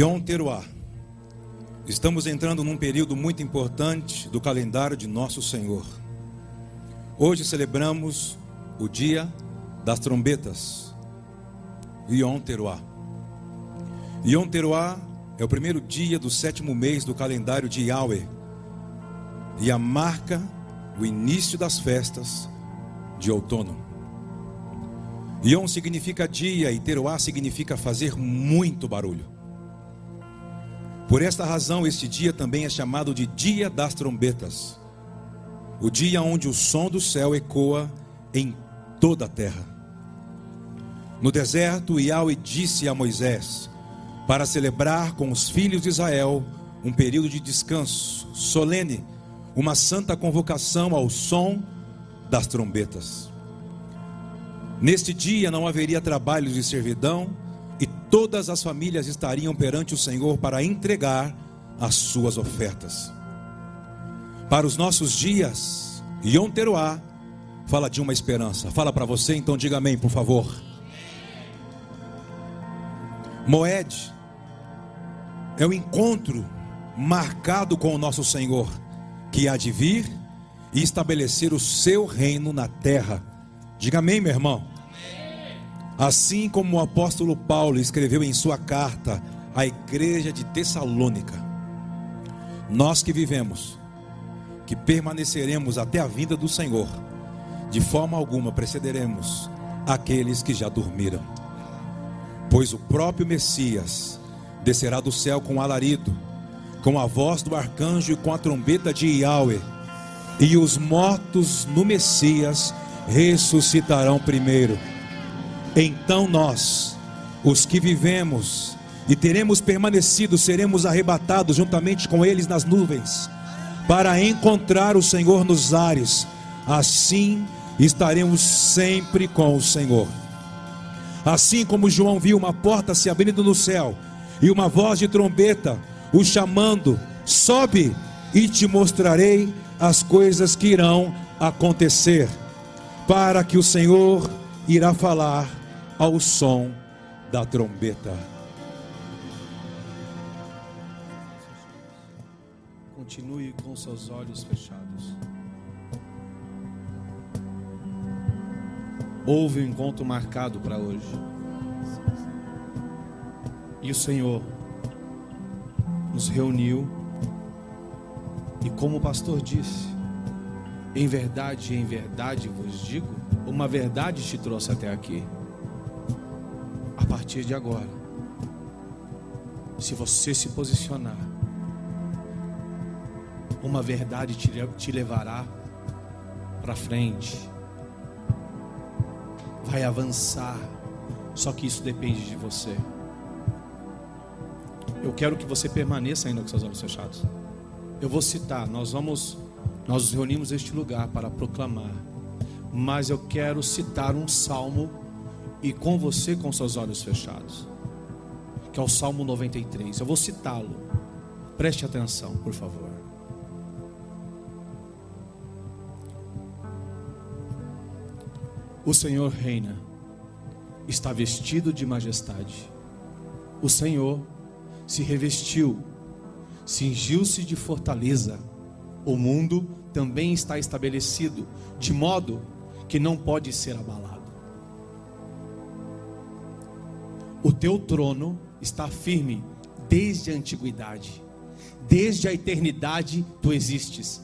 Yom Teruah. Estamos entrando num período muito importante do calendário de nosso Senhor. Hoje celebramos o dia das trombetas. Yom Teruah. Yom Teruah é o primeiro dia do sétimo mês do calendário de Yahweh e a marca o início das festas de outono. Yom significa dia e Teruah significa fazer muito barulho. Por esta razão, este dia também é chamado de Dia das Trombetas o dia onde o som do céu ecoa em toda a terra. No deserto, Yahweh disse a Moisés para celebrar com os filhos de Israel um período de descanso solene, uma santa convocação ao som das trombetas. Neste dia não haveria trabalhos de servidão e todas as famílias estariam perante o Senhor para entregar as suas ofertas. Para os nossos dias, Yom Teruah fala de uma esperança. Fala para você, então diga amém, por favor. Moed é o encontro marcado com o nosso Senhor, que há de vir e estabelecer o seu reino na terra. Diga amém, meu irmão. Assim como o apóstolo Paulo escreveu em sua carta à igreja de Tessalônica, nós que vivemos, que permaneceremos até a vinda do Senhor, de forma alguma precederemos aqueles que já dormiram, pois o próprio Messias descerá do céu com alarido, com a voz do arcanjo e com a trombeta de Yahweh, e os mortos no Messias ressuscitarão primeiro. Então nós, os que vivemos e teremos permanecido, seremos arrebatados juntamente com eles nas nuvens, para encontrar o Senhor nos ares. Assim estaremos sempre com o Senhor. Assim como João viu uma porta se abrindo no céu e uma voz de trombeta o chamando: sobe e te mostrarei as coisas que irão acontecer, para que o Senhor irá falar ao som da trombeta. Continue com seus olhos fechados. Houve um encontro marcado para hoje. E o Senhor nos reuniu. E como o pastor disse, em verdade, em verdade vos digo, uma verdade te trouxe até aqui. Partir de agora, se você se posicionar, uma verdade te, levará para frente, vai avançar. Só que isso depende de você. Eu quero que você permaneça ainda com seus olhos fechados. Eu vou citar, nós vamos, nós reunimos neste lugar para proclamar. Mas eu quero citar um salmo e com você com seus olhos fechados. Que é o Salmo 93. Eu vou citá-lo. Preste atenção, por favor. O Senhor reina, está vestido de majestade. O Senhor se revestiu, cingiu-se de fortaleza. O mundo também está estabelecido, de modo que não pode ser abalado. O teu trono está firme desde a antiguidade, desde a eternidade tu existes.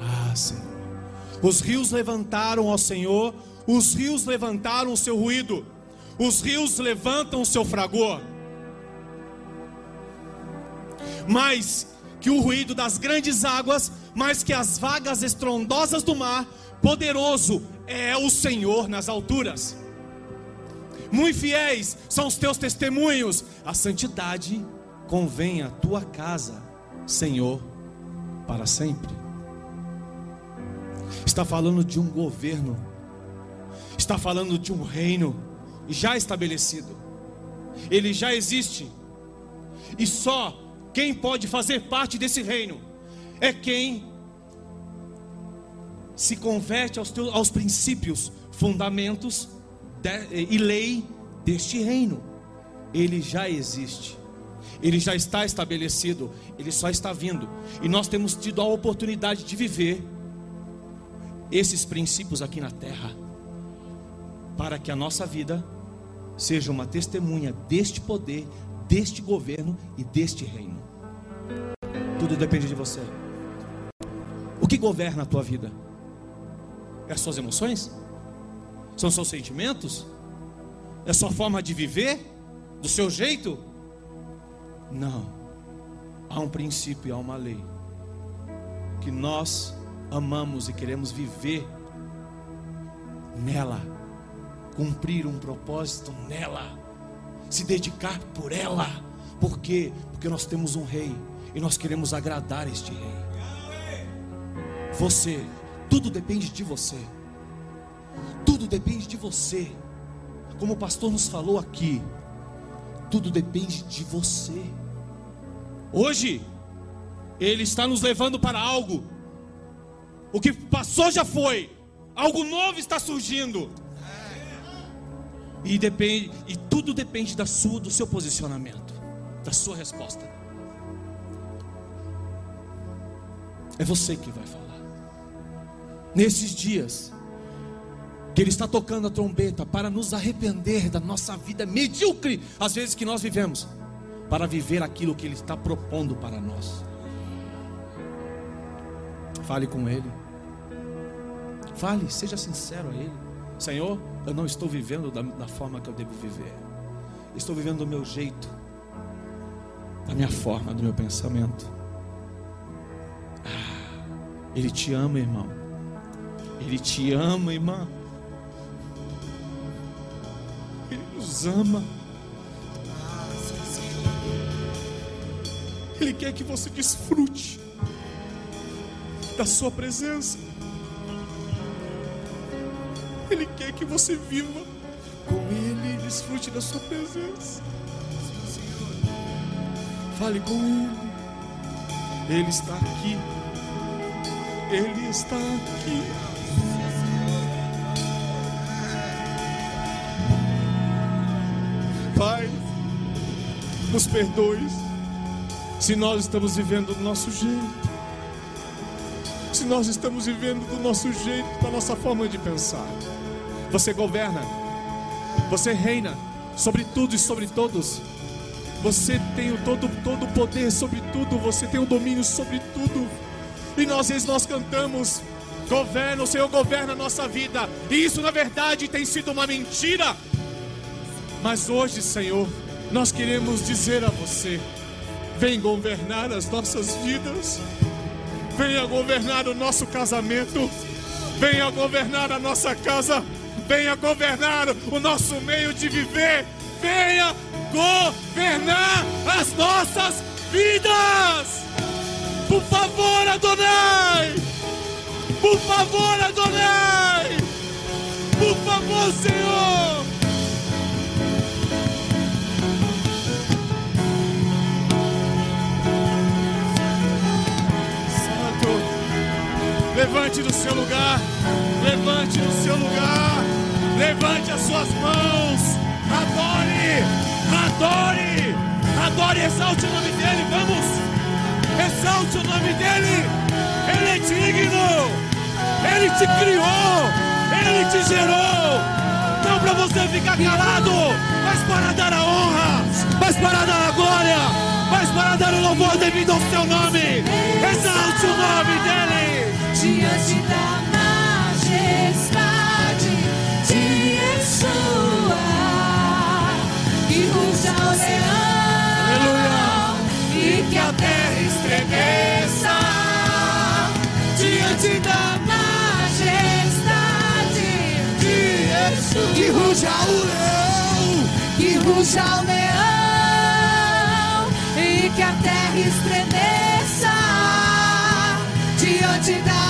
Ah, Senhor. Os rios levantaram ao Senhor, os rios levantaram o seu ruído, os rios levantam o seu fragor mais que o ruído das grandes águas, mais que as vagas estrondosas do mar, poderoso é o Senhor nas alturas. Muito fiéis são os teus testemunhos, a santidade convém à tua casa, Senhor, para sempre. Está falando de um governo, está falando de um reino já estabelecido, ele já existe, e só quem pode fazer parte desse reino é quem se converte aos, teus, aos princípios, fundamentos de, e lei deste reino. Ele já existe. ele já está estabelecido, ele só está vindo. E nós temos tido a oportunidade de viver esses princípios aqui na terra, para que a nossa vida seja uma testemunha deste poder, deste governo e deste reino. Tudo depende de você. O que governa a tua vida? É as suas emoções? São seus sentimentos? É sua forma de viver? Do seu jeito? Não. Há um princípio há uma lei que nós amamos e queremos viver nela, cumprir um propósito nela, se dedicar por ela. Por quê? Porque nós temos um rei e nós queremos agradar este rei. Você, tudo depende de você. Tudo depende de você. Como o pastor nos falou aqui, tudo depende de você. Hoje, Ele está nos levando para algo. O que passou já foi. Algo novo está surgindo. E depende, e tudo depende da sua, do seu posicionamento, da sua resposta. É você que vai falar. Nesses dias, que Ele está tocando a trombeta para nos arrepender da nossa vida medíocre, às vezes que nós vivemos, para viver aquilo que Ele está propondo para nós. Fale com Ele, fale, seja sincero a Ele: Senhor, eu não estou vivendo da, da forma que eu devo viver, estou vivendo do meu jeito, da minha forma, do meu pensamento. Ah, Ele te ama, irmão. Ele te ama, irmã. Nos ama. Ele quer que você desfrute da Sua presença. Ele quer que você viva com Ele e desfrute da Sua presença. Fale com Ele. Ele está aqui. Ele está aqui. Nos perdoe se nós estamos vivendo do nosso jeito, se nós estamos vivendo do nosso jeito, da nossa forma de pensar. Você governa, você reina sobre tudo e sobre todos. Você tem o todo todo poder sobre tudo, você tem o domínio sobre tudo. E nós às vezes nós cantamos, governa, o Senhor governa a nossa vida. E isso na verdade tem sido uma mentira. Mas hoje, Senhor, nós queremos dizer a você: vem governar as nossas vidas, venha governar o nosso casamento, venha governar a nossa casa, venha governar o nosso meio de viver, venha governar as nossas vidas. Por favor, Adonai! Por favor, Adonai! Por favor, Senhor! Levante do seu lugar, levante do seu lugar, levante as suas mãos, adore, adore, adore, exalte o nome dele, vamos, exalte o nome dele, ele é digno, ele te criou, ele te gerou, não para você ficar calado, mas para dar a honra, mas para dar a glória, mas para dar o louvor devido ao seu nome, exalte o nome dele diante da majestade de Yeshua que ruja o leão e que a terra estremeça diante da majestade de Yeshua que ruja o leão que ruja o leão e que a terra estremeça diante da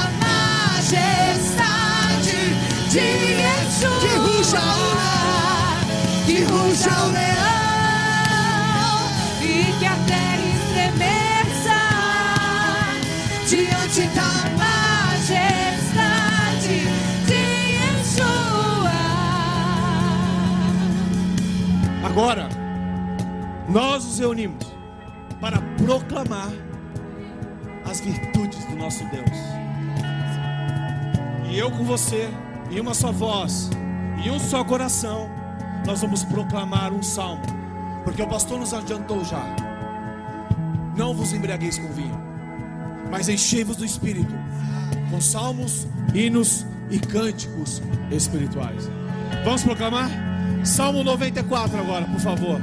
majestade de Yeshua. Que ruja o que ruja o leão e que a terra estremeça diante da majestade de Yeshua. Agora, nós nos reunimos proclamar as virtudes do nosso Deus. E eu com você, em uma só voz, e um só coração, nós vamos proclamar um salmo, porque o pastor nos adiantou já. Não vos embriagueis com vinho, mas enchei-vos do Espírito, com salmos, hinos e cânticos espirituais. Vamos proclamar? Salmo 94 agora, por favor.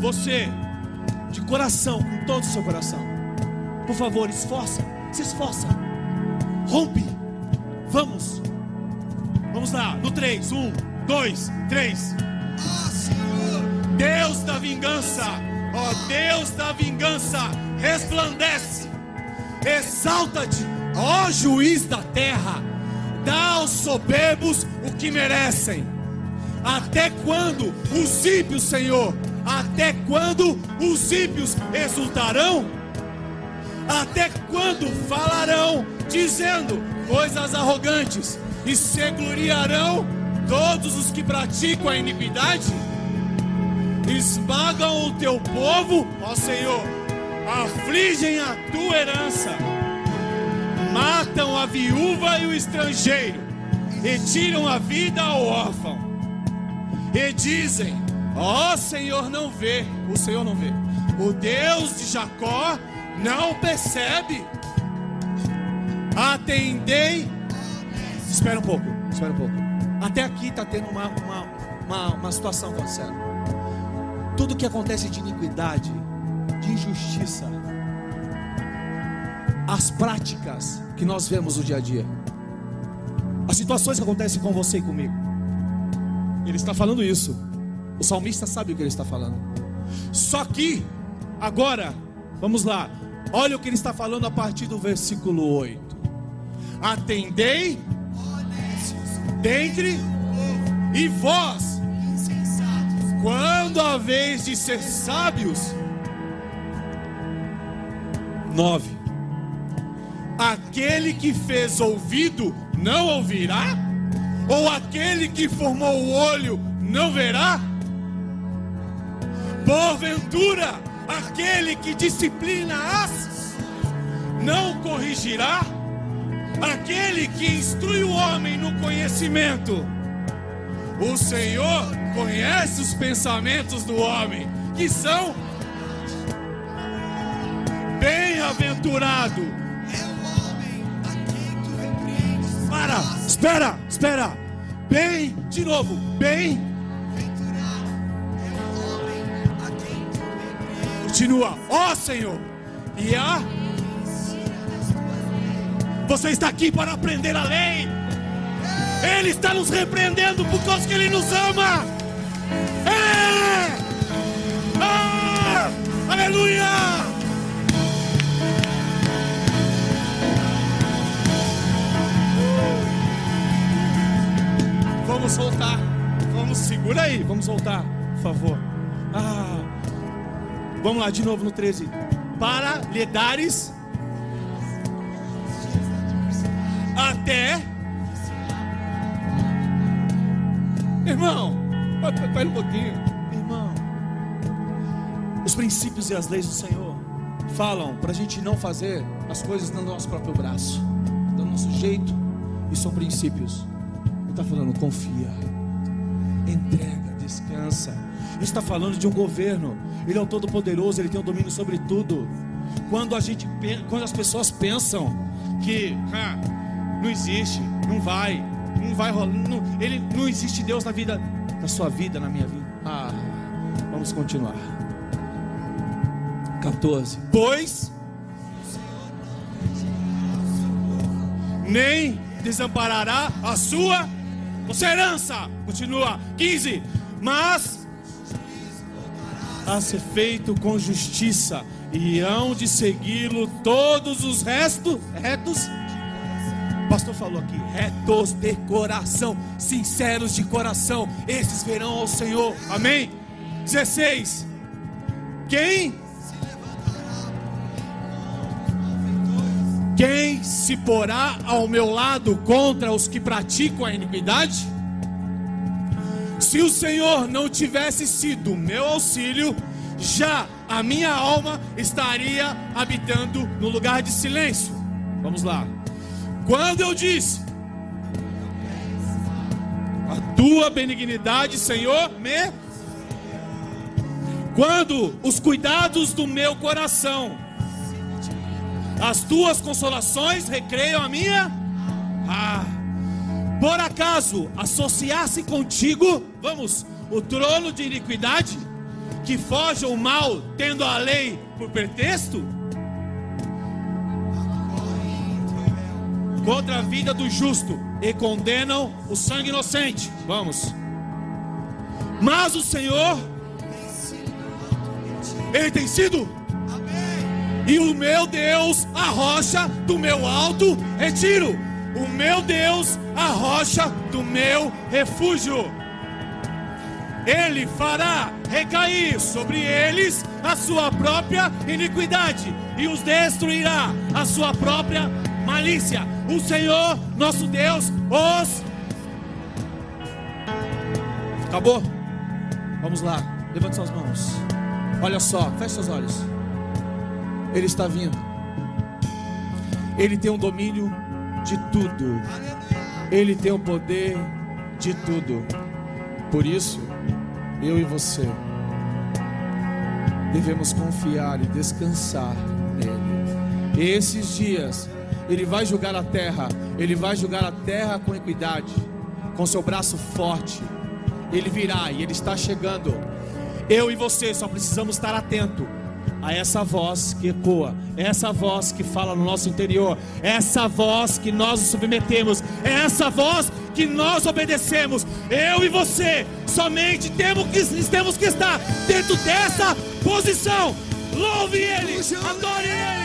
Você, de coração, com todo o seu coração, por favor, esforça, se esforça, rompe, vamos, vamos lá, no 3, 1, 2, 3. Deus da vingança, ó Deus da vingança, resplandece, exalta-te, ó juiz da terra, dá aos soberbos o que merecem. Até quando os ímpios, Senhor, até quando os ímpios exultarão? Até quando falarão, dizendo coisas arrogantes, e se gloriarão todos os que praticam a iniquidade? Esmagam o teu povo, ó Senhor, afligem a tua herança, matam a viúva e o estrangeiro, e tiram a vida ao órfão, e dizem: Ó Senhor, não vê, o Senhor não vê, o Deus de Jacó não percebe. Atendei. Espera um pouco, espera um pouco. Até aqui está tendo uma, uma, uma, uma situação acontecendo. Tudo que acontece de iniquidade, de injustiça, as práticas que nós vemos no dia a dia, as situações que acontecem com você e comigo. Ele está falando isso. O salmista sabe o que ele está falando. Só que, agora, vamos lá. Olha o que ele está falando a partir do versículo 8. Atendei dentre e vós, quando a vez de ser sábios, 9. aquele que fez ouvido não ouvirá? Ou aquele que formou o olho não verá? Porventura, aquele que disciplina as não corrigirá? Aquele que instrui o homem no conhecimento. O Senhor conhece os pensamentos do homem, que são bem-aventurado. Para, espera, espera. Bem, de novo, bem. Continua, ó Senhor. E a você está aqui para aprender a lei. Ele está nos repreendendo por causa que Ele nos ama. É! Ah! Aleluia! Vamos voltar. Vamos, segura aí. Vamos voltar, por favor. Vamos lá, de novo no 13. Para lhe dares até. Irmão, espera um pouquinho. Irmão, os princípios e as leis do Senhor falam para a gente não fazer as coisas no nosso próprio braço, do nosso jeito, e são princípios. Ele está falando, confia, entrega, descansa. Está falando de um governo. Ele é o Todo-Poderoso, ele tem o domínio sobre tudo. Quando a gente, quando as pessoas pensam que não existe, não vai, não vai rolar, não- ele não existe Deus na vida, na sua vida, na minha vida. Ah, vamos continuar. 14. Pois nem desamparará a sua herança. Continua. 15. Mas a ser feito com justiça e hão de segui-lo todos os restos retos. Pastor falou aqui, retos de coração, sinceros de coração, esses verão ao Senhor. Amém. 16. Quem Quem se porá ao meu lado contra os que praticam a iniquidade? Se o Senhor não tivesse sido meu auxílio, já a minha alma estaria habitando no lugar de silêncio. Vamos lá. Quando eu disse, a tua benignidade, Senhor, me. Quando os cuidados do meu coração, as tuas consolações recreiam a minha. Ah, por acaso associasse contigo, vamos, o trono de iniquidade, que foge o mal, tendo a lei por pretexto? Contra a vida do justo e condenam o sangue inocente. Vamos. Mas o Senhor, Ele tem sido. E o meu Deus, a rocha do meu alto retiro. O meu Deus, a rocha do meu refúgio. Ele fará recair sobre eles a sua própria iniquidade e os destruirá a sua própria malícia. O Senhor, nosso Deus, os. Acabou? Vamos lá, levante suas mãos. Olha só, feche seus olhos. Ele está vindo. Ele tem o domínio de tudo. Ele tem o poder de tudo. Por isso, eu e você devemos confiar e descansar nele. Esses dias, ele vai julgar a terra, ele vai julgar a terra com equidade, com seu braço forte. Ele virá e ele está chegando. Eu e você só precisamos estar atento a essa voz que ecoa, essa voz que fala no nosso interior, essa voz que nós nos submetemos, essa voz que nós obedecemos. Eu e você somente temos que, temos que estar dentro dessa posição. Louve Ele, adore Ele,